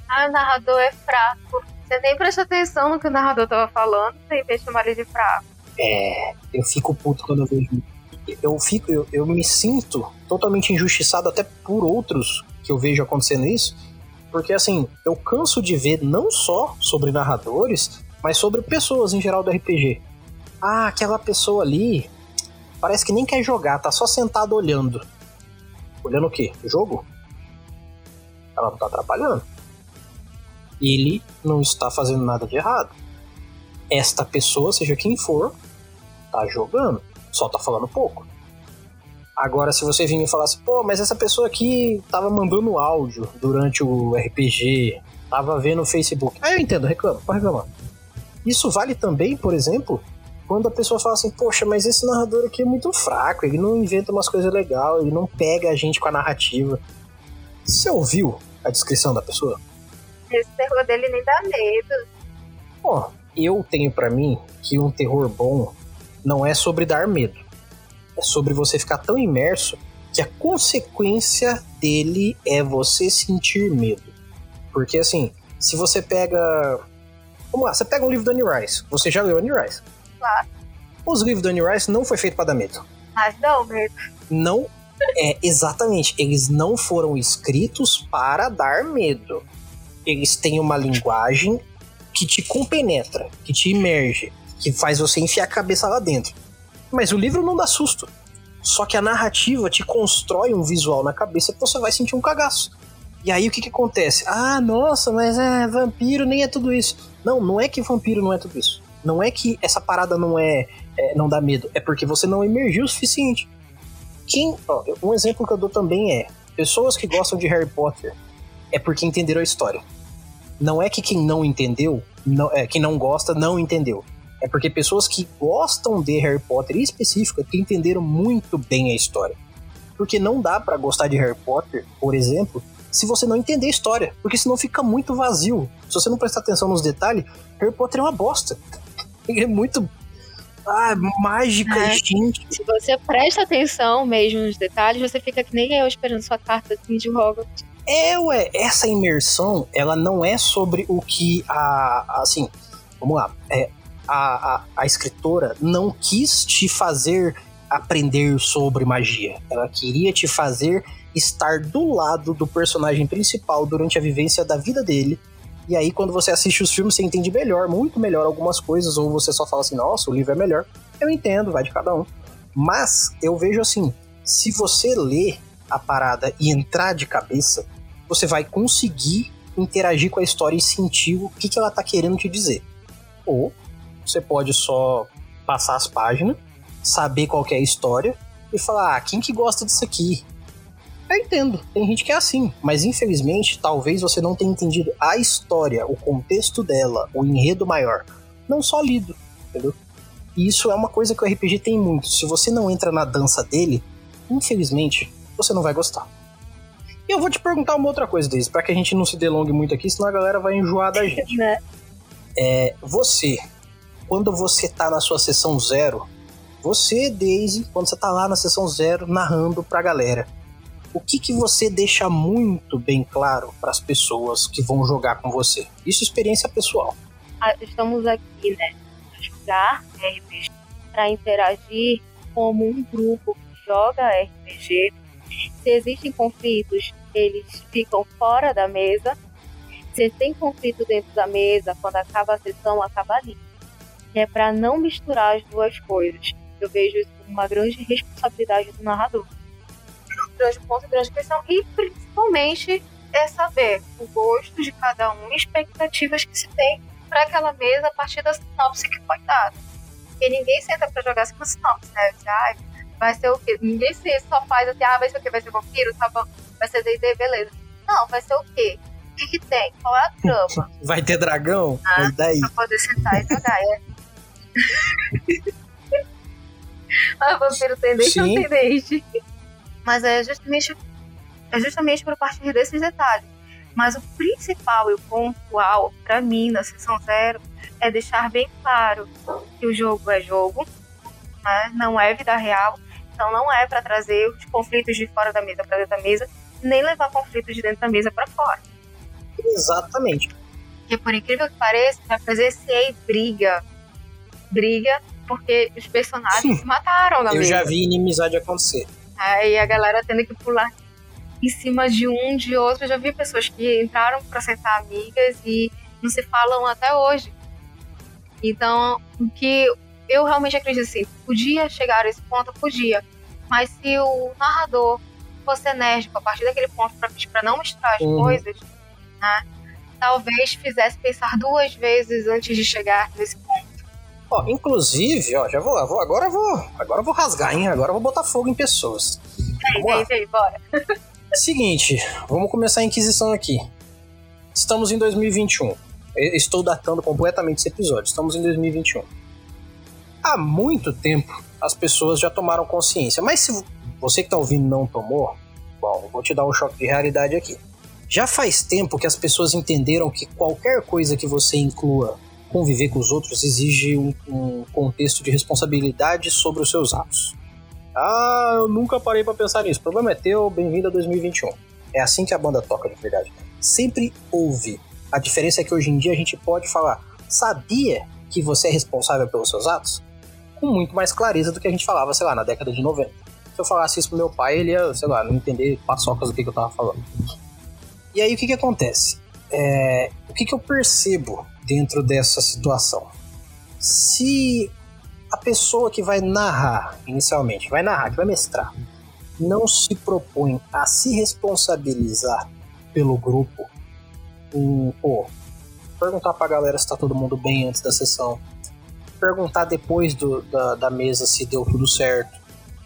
Ah, o narrador é fraco. Você nem presta atenção no que o narrador tava falando, vez de chamar ele de fraco. É, eu fico puto quando eu vejo. Eu fico, eu, eu me sinto totalmente injustiçado até por outros que eu vejo acontecendo isso, porque assim, eu canso de ver não só sobre narradores, mas sobre pessoas em geral do RPG. Ah, aquela pessoa ali parece que nem quer jogar, tá só sentado olhando. Olhando o quê? O jogo? Ela não tá atrapalhando. Ele não está fazendo nada de errado. Esta pessoa, seja quem for, tá jogando, só tá falando pouco. Agora, se você vir e falasse, pô, mas essa pessoa aqui tava mandando áudio durante o RPG, tava vendo o Facebook. Aí eu entendo, reclama, pode reclamar. Isso vale também, por exemplo, quando a pessoa fala assim, poxa, mas esse narrador aqui é muito fraco, ele não inventa umas coisas legais, ele não pega a gente com a narrativa. Você ouviu a descrição da pessoa? Esse terror dele nem dá medo. Ó, eu tenho para mim que um terror bom não é sobre dar medo. É sobre você ficar tão imerso que a consequência dele é você sentir medo. Porque assim, se você pega. Vamos lá, você pega um livro do Annie Rice. Você já leu Annie Rice? Claro. Os livros do Annie Rice não foi feito para dar medo. Mas não, medo. Não é exatamente. Eles não foram escritos para dar medo. Eles têm uma linguagem que te compenetra, que te imerge, que faz você enfiar a cabeça lá dentro. Mas o livro não dá susto. Só que a narrativa te constrói um visual na cabeça que você vai sentir um cagaço. E aí o que, que acontece? Ah, nossa, mas é vampiro nem é tudo isso. Não, não é que vampiro não é tudo isso. Não é que essa parada não é, é não dá medo. É porque você não emergiu o suficiente. Quem, ó, um exemplo que eu dou também é pessoas que gostam de Harry Potter é porque entenderam a história. Não é que quem não entendeu, não, é, quem não gosta não entendeu. É porque pessoas que gostam de Harry Potter em específico é que entenderam muito bem a história. Porque não dá para gostar de Harry Potter, por exemplo, se você não entender a história, porque senão fica muito vazio. Se você não prestar atenção nos detalhes, Harry Potter é uma bosta. É muito ah, mágica É. e gente. Se você presta atenção mesmo nos detalhes, você fica que nem eu esperando sua carta assim, de Hogwarts. É, ué, essa imersão, ela não é sobre o que a. a- Assim, vamos lá. É, a, a, a escritora não quis te fazer aprender sobre magia. Ela queria te fazer estar do lado do personagem principal durante a vivência da vida dele. E aí, quando você assiste os filmes, você entende melhor, muito melhor algumas coisas, ou você só fala assim, nossa, o livro é melhor. Eu entendo, vai de cada um. Mas eu vejo assim, se você ler a parada e entrar de cabeça, você vai conseguir interagir com a história e sentir o que, que ela tá querendo te dizer. Ou você pode só passar as páginas, saber qual é a história e falar, ah, quem que gosta disso aqui? Eu entendo, tem gente que é assim, mas infelizmente talvez você não tenha entendido a história, o contexto dela, o enredo maior. Não só lido, entendeu? E isso é uma coisa que o RPG tem muito. Se você não entra na dança dele, infelizmente, você não vai gostar. E eu vou te perguntar uma outra coisa, Daisy, para que a gente não se delongue muito aqui, senão a galera vai enjoar da gente. Né? É, você, quando você tá na sua sessão zero, você, Daisy, quando você tá lá na sessão zero, narrando pra galera, o que que você deixa muito bem claro para as pessoas que vão jogar com você? Isso é experiência pessoal. Ah, estamos aqui, né, jogar RPG para interagir como um grupo que joga RPG. Se existem conflitos, eles ficam fora da mesa. Se tem conflito dentro da mesa, quando acaba a sessão, acaba ali. É para não misturar as duas coisas. Eu vejo isso como uma grande responsabilidade do narrador. Ponto, questão. E principalmente é saber o gosto de cada um e expectativas que se tem para aquela mesa a partir da sinopse que foi dada. Porque ninguém senta para jogar sem uma sinopse, né? Ah, vai ser o quê? Ninguém se só faz assim, ah, vai ser o quê? Vai ser vampiro? Tá bom. Vai ser D&D, beleza. Não, vai ser o quê? O que, que tem? Qual é a trama? Vai ter dragão? Ah, daí? Pra poder sentar e jogar, é. ah, vampiro tem dente ou tem dente? Mas é justamente, é justamente por partir desses detalhes. Mas o principal e o pontual para mim na sessão zero é deixar bem claro que o jogo é jogo, né? não é vida real, então não é para trazer os conflitos de fora da mesa para dentro da mesa, nem levar conflitos de dentro da mesa para fora. Exatamente. Porque por incrível que pareça, já presenciei briga, briga porque os personagens Sim. se mataram na Eu mesa. já vi inimizade acontecer. Aí a galera tendo que pular em cima de um, de outro. Eu já vi pessoas que entraram para sentar amigas e não se falam até hoje. Então, o que eu realmente acredito assim, podia chegar a esse ponto, podia. Mas se o narrador fosse enérgico a partir daquele ponto para não misturar as uhum. coisas, né, talvez fizesse pensar duas vezes antes de chegar nesse ponto. Ó, inclusive, ó, já vou, vou agora vou, agora vou rasgar, hein? Agora eu vou botar fogo em pessoas. Vem, vem, vem, bora. Seguinte, vamos começar a Inquisição aqui. Estamos em 2021. estou datando completamente esse episódio. Estamos em 2021. Há muito tempo as pessoas já tomaram consciência, mas se você que está ouvindo não tomou, bom, vou te dar um choque de realidade aqui. Já faz tempo que as pessoas entenderam que qualquer coisa que você inclua conviver com os outros exige um, um contexto de responsabilidade sobre os seus atos. Ah, eu nunca parei para pensar nisso. O problema é teu, bem-vindo a 2021. É assim que a banda toca de verdade. Sempre houve. A diferença é que hoje em dia a gente pode falar, sabia que você é responsável pelos seus atos? Com muito mais clareza do que a gente falava, sei lá, na década de 90. Se eu falasse isso pro meu pai, ele ia, sei lá, não entender paçocas do que, que eu tava falando. E aí o que que acontece? É, o que que eu percebo dentro dessa situação? Se a pessoa que vai narrar inicialmente, vai narrar, que vai mestrar, não se propõe a se responsabilizar pelo grupo, em, pô, perguntar pra galera se tá todo mundo bem antes da sessão, perguntar depois do, da, da mesa se deu tudo certo,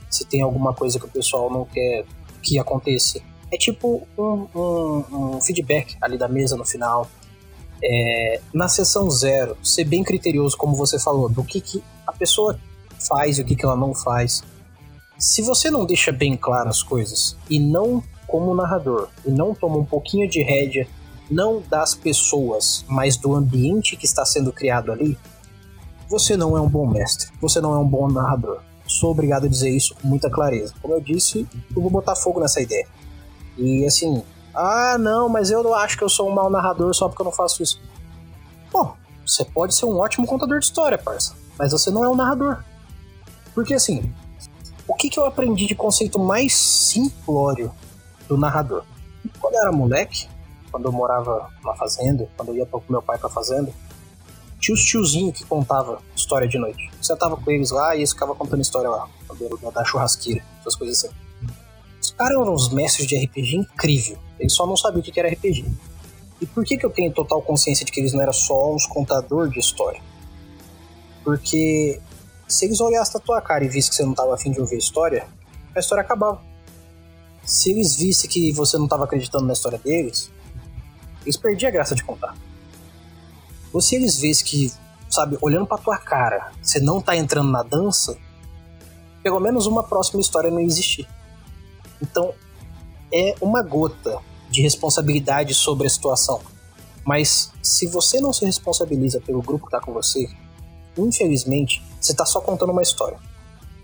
se tem alguma coisa que o pessoal não quer que aconteça. É tipo um, um, um feedback ali da mesa no final. É, na sessão zero, ser bem criterioso, como você falou, do que, que a pessoa faz e o que, que ela não faz. Se você não deixa bem claras as coisas e não, como narrador, e não toma um pouquinho de rédea, não das pessoas, mas do ambiente que está sendo criado ali, você não é um bom mestre, você não é um bom narrador. Sou obrigado a dizer isso com muita clareza. Como eu disse, eu vou botar fogo nessa ideia. E assim, ah, não, mas eu não acho que eu sou um mau narrador só porque eu não faço isso. Pô, você pode ser um ótimo contador de história, parça mas você não é um narrador. Porque assim, o que, que eu aprendi de conceito mais simplório do narrador. Quando eu era moleque, quando eu morava na fazenda, quando eu ia com meu pai pra fazenda, tinha os tiozinhos que contava história de noite. Eu sentava com eles lá e eles ficavam contando história lá, da churrasqueira, essas coisas assim. Os caras eram uns mestres de RPG incrível. Eles só não sabiam o que era RPG. E por que, que eu tenho total consciência de que eles não eram só uns contadores de história? Porque se eles olhassem na tua cara e vissem que você não estava afim de ouvir a história, a história acabava. Se eles vissem que você não estava acreditando na história deles, eles perdiam a graça de contar. Ou se eles vissem que, sabe, olhando pra tua cara, você não tá entrando na dança, pelo menos uma próxima história não existir. Então, é uma gota de responsabilidade sobre a situação. Mas se você não se responsabiliza pelo grupo que tá com você, infelizmente, você tá só contando uma história.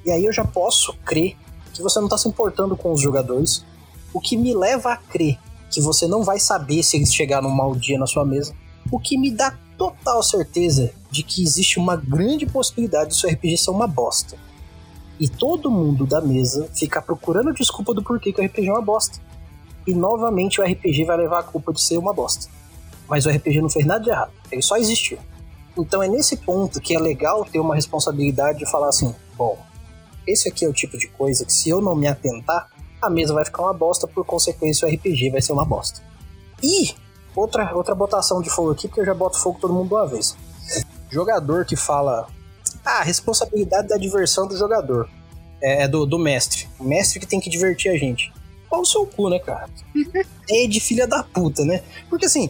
E aí eu já posso crer que você não tá se importando com os jogadores, o que me leva a crer que você não vai saber se eles chegaram num mau dia na sua mesa, o que me dá total certeza de que existe uma grande possibilidade do seu RPG ser uma bosta. E todo mundo da mesa ficar procurando desculpa do porquê que o RPG é uma bosta. E novamente o RPG vai levar a culpa de ser uma bosta. Mas o RPG não fez nada de errado, ele só existiu. Então é nesse ponto que é legal ter uma responsabilidade de falar assim: bom, esse aqui é o tipo de coisa que se eu não me atentar, a mesa vai ficar uma bosta, por consequência o RPG vai ser uma bosta. E outra, outra botação de fogo aqui, porque eu já boto fogo todo mundo de uma vez. Jogador que fala. Ah, responsabilidade da diversão do jogador. É, é do, do mestre. O mestre que tem que divertir a gente. Qual o seu cu, né, cara? é de filha da puta, né? Porque assim,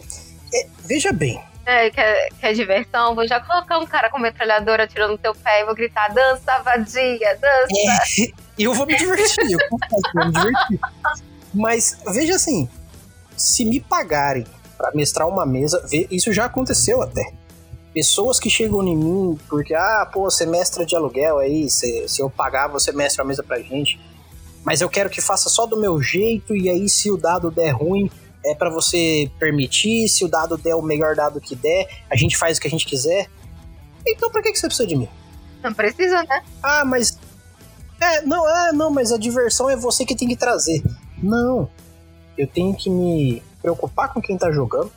é, veja bem, é, quer, quer diversão? Vou já colocar um cara com metralhadora atirando no teu pé e vou gritar: dança, vadia, dança. É, eu vou me divertir, eu vou me divertir. Mas veja assim: se me pagarem para mestrar uma mesa, isso já aconteceu até. Pessoas que chegam em mim porque, ah, pô, você mestra de aluguel aí, se, se eu pagar, você mestra a mesa pra gente. Mas eu quero que faça só do meu jeito, e aí se o dado der ruim, é para você permitir, se o dado der o melhor dado que der, a gente faz o que a gente quiser. Então pra que, que você precisa de mim? Não precisa, né? Ah, mas. É, não, é, não, mas a diversão é você que tem que trazer. Não. Eu tenho que me preocupar com quem tá jogando.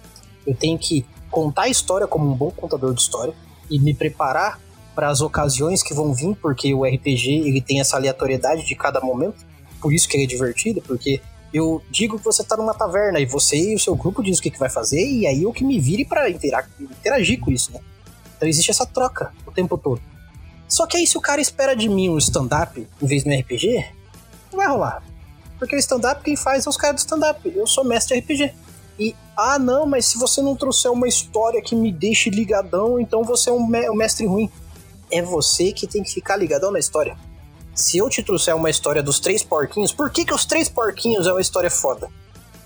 Eu tenho que contar a história como um bom contador de história e me preparar para as ocasiões que vão vir, porque o RPG ele tem essa aleatoriedade de cada momento. Por isso que ele é divertido, porque eu digo que você tá numa taverna e você e o seu grupo diz o que, que vai fazer, e aí eu que me vire para interagir com isso, né? Então existe essa troca o tempo todo. Só que aí se o cara espera de mim um stand-up em vez de um RPG, não vai rolar. Porque o stand-up quem faz é os caras do stand-up. Eu sou mestre de RPG. E, ah não, mas se você não trouxer uma história que me deixe ligadão, então você é um, me mestre ruim. É você que tem que ficar ligadão na história se eu te trouxer uma história dos três porquinhos, por que, que os três porquinhos é uma história foda?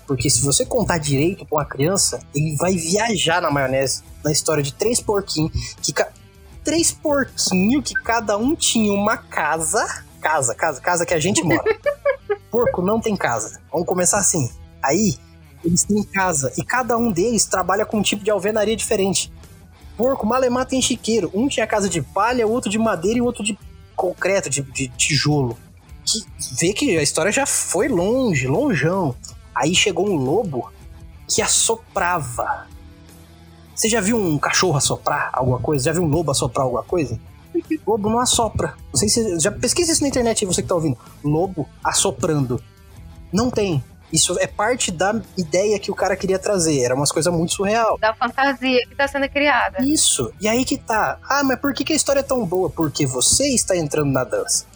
Porque se você contar direito pra uma criança, ele vai viajar na maionese, na história de três porquinhos, que ca... três porquinhos que cada um tinha uma casa, casa, casa, casa que a gente mora. Porco não tem casa. Vamos começar assim. Aí, eles têm casa e cada um deles trabalha com um tipo de alvenaria diferente. Porco, malemar tem chiqueiro. Um tinha casa de palha, outro de madeira e outro de concreto, de, de tijolo. Que vê que a história já foi longe, longeão. Aí chegou um lobo que assoprava. Você já viu um cachorro assoprar alguma coisa? Já viu um lobo assoprar alguma coisa? Lobo não assopra. Não sei se já pesquisa isso na internet aí, você que tá ouvindo. Lobo assoprando. Não tem. Isso é parte da ideia que o cara queria trazer. Era umas coisas muito surreal. Da fantasia que tá sendo criada. Isso. E aí que tá. Ah, mas por que, que a história é tão boa? Porque você está entrando na dança.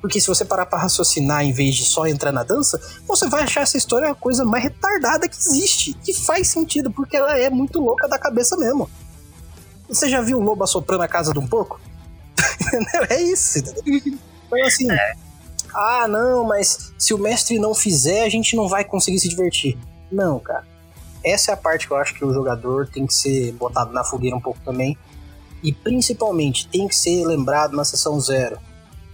Porque se você parar pra raciocinar em vez de só entrar na dança, você vai achar essa história a coisa mais retardada que existe. Que faz sentido, porque ela é muito louca da cabeça mesmo. Você já viu um lobo assoprando a casa de um porco? é isso. Então, assim, é ah, não, mas se o mestre não fizer, a gente não vai conseguir se divertir. Não, cara. Essa é a parte que eu acho que o jogador tem que ser botado na fogueira um pouco também. E principalmente tem que ser lembrado na sessão zero.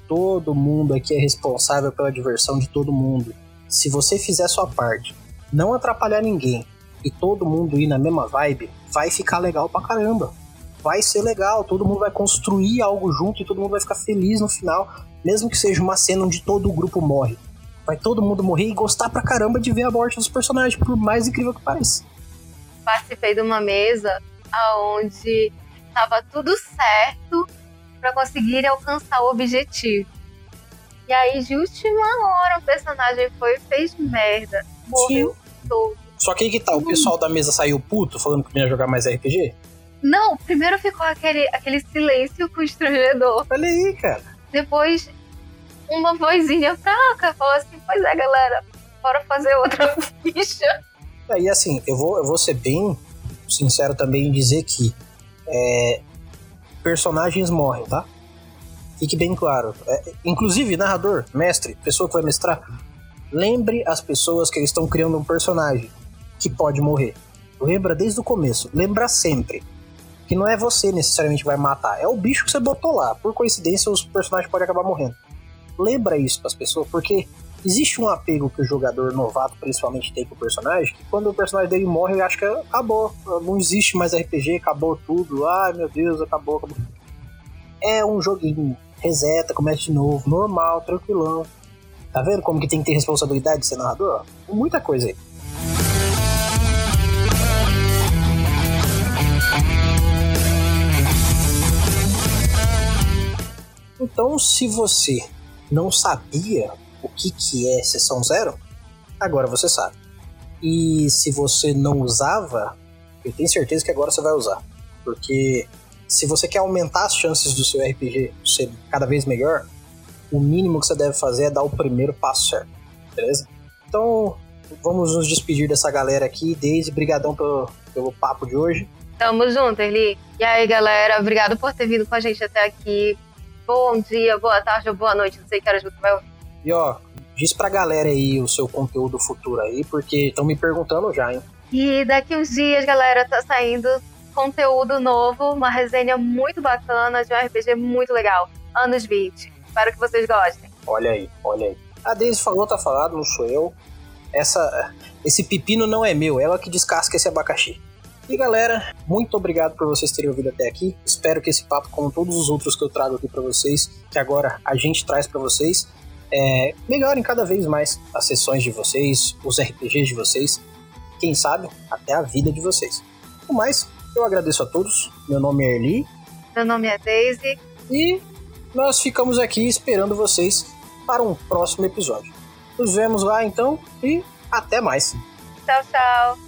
Todo mundo aqui é responsável pela diversão de todo mundo. Se você fizer a sua parte, não atrapalhar ninguém e todo mundo ir na mesma vibe, vai ficar legal pra caramba. Vai ser legal, todo mundo vai construir algo junto e todo mundo vai ficar feliz no final mesmo que seja uma cena onde todo o grupo morre. vai todo mundo morrer e gostar pra caramba de ver a morte dos personagens, por mais incrível que pareça. Participei de uma mesa onde tava tudo certo para conseguir alcançar o objetivo. E aí, de última hora, o personagem foi e fez merda. Morreu Sim. todo. Só que aí que tá, o pessoal da mesa saiu puto falando que não ia jogar mais RPG? Não, primeiro ficou aquele, aquele silêncio constrangedor. Olha aí, cara. Depois, uma vozinha fraca falou assim: Pois é, galera, bora fazer outra ficha. E assim, eu vou, eu vou ser bem sincero também em dizer que é, personagens morrem, tá? Fique bem claro. É, inclusive, narrador, mestre, pessoa que vai mestrar, lembre as pessoas que eles estão criando um personagem que pode morrer. Lembra desde o começo. Lembra sempre. Que não é você necessariamente que vai matar, é o bicho que você botou lá. Por coincidência, os personagens podem acabar morrendo. Lembra isso para as pessoas, porque existe um apego que o jogador novato principalmente tem com o personagem, que quando o personagem dele morre, ele acha que acabou, não existe mais RPG, acabou tudo, ai meu Deus, acabou, acabou. É um joguinho, reseta, começa de novo, normal, tranquilão. Tá vendo como que tem que ter responsabilidade de ser narrador? Muita coisa aí. Então, se você não sabia o que, que é sessão zero, agora você sabe. E se você não usava, eu tenho certeza que agora você vai usar. Porque se você quer aumentar as chances do seu RPG ser cada vez melhor, o mínimo que você deve fazer é dar o primeiro passo certo, beleza? Então, vamos nos despedir dessa galera aqui. Desde, brigadão pelo, pelo papo de hoje. Tamo junto, Eli. E aí, galera, obrigado por ter vindo com a gente até aqui bom dia, boa tarde ou boa noite, não sei que horas você vai ouvir. E ó, diz pra galera aí o seu conteúdo futuro aí, porque estão me perguntando já, hein? E daqui uns dias, galera, tá saindo conteúdo novo, uma resenha muito bacana de um RPG muito legal. Anos 20. Espero que vocês gostem. Olha aí, olha aí. A Daisy falou, tá falado, não sou eu. Essa, esse pepino não é meu, ela que descasca esse abacaxi. E galera, muito obrigado por vocês terem ouvido até aqui. Espero que esse papo, como todos os outros que eu trago aqui para vocês, que agora a gente traz para vocês, é, melhorem cada vez mais as sessões de vocês, os RPGs de vocês, quem sabe até a vida de vocês. O mais, eu agradeço a todos. Meu nome é Erli. Meu nome é Daisy. E nós ficamos aqui esperando vocês para um próximo episódio. Nos vemos lá então e até mais. Tchau, tchau.